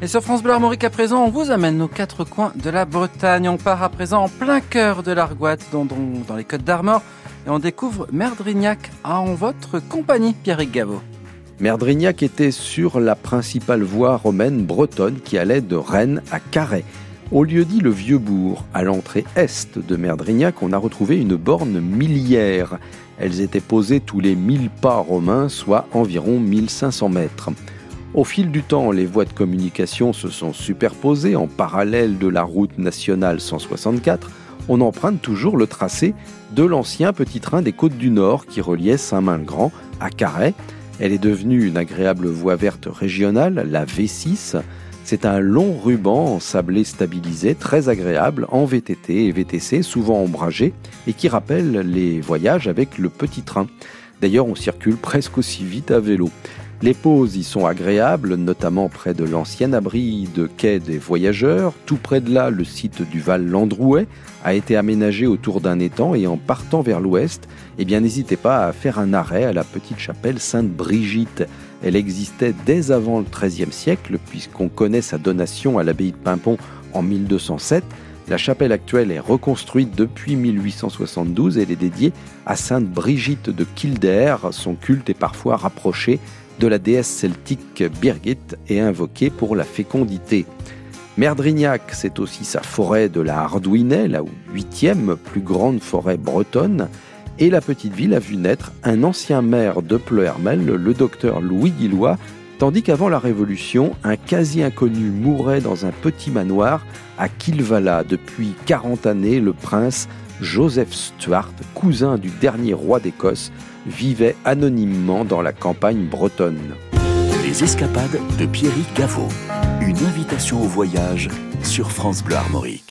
Et sur France Bleu Armorique à présent, on vous amène nos quatre coins de la Bretagne. On part à présent en plein cœur de l'Argoate, dans, les Côtes d'Armor, et on découvre Merdrignac en votre compagnie, Pierrick Gaveau. Merdrignac était sur la principale voie romaine bretonne qui allait de Rennes à Carhaix. Au lieu dit le Vieux-Bourg, à l'entrée est de Merdrignac, on a retrouvé une borne milliaire. Elles étaient posées tous les 1000 pas romains, soit environ 1500 mètres. Au fil du temps, les voies de communication se sont superposées en parallèle de la route nationale 164. On emprunte toujours le tracé de l'ancien petit train des Côtes du Nord qui reliait Saint-Main-le-Grand à Carhaix. Elle est devenue une agréable voie verte régionale, la V6. C'est un long ruban en sablé stabilisé, très agréable en VTT et VTC, souvent ombragé, et qui rappelle les voyages avec le petit train. D'ailleurs, on circule presque aussi vite à vélo. Les pauses y sont agréables, notamment près de l'ancien abri de quai des voyageurs. Tout près de là, le site du Val Landrouet a été aménagé autour d'un étang et en partant vers l'ouest, eh bien n'hésitez pas à faire un arrêt à la petite chapelle Sainte-Brigitte. Elle existait dès avant le XIIIe siècle puisqu'on connaît sa donation à l'abbaye de Pimpon en 1207. La chapelle actuelle est reconstruite depuis 1872 et elle est dédiée à Sainte Brigitte de Kildare. Son culte est parfois rapproché de la déesse celtique Birgit et invoqué pour la fécondité. Merdrignac, c'est aussi sa forêt de la Hardouinet, la huitième plus grande forêt bretonne, et la petite ville a vu naître un ancien maire de Pleuhermel, le docteur Louis Guillois, tandis qu'avant la Révolution, un quasi-inconnu mourait dans un petit manoir à Kilvala. Depuis 40 années, le prince Joseph Stuart, cousin du dernier roi d'Écosse, vivait anonymement dans la campagne bretonne. Les escapades de Pierrick Gaveau. Une invitation au voyage sur France Bleu Armorique.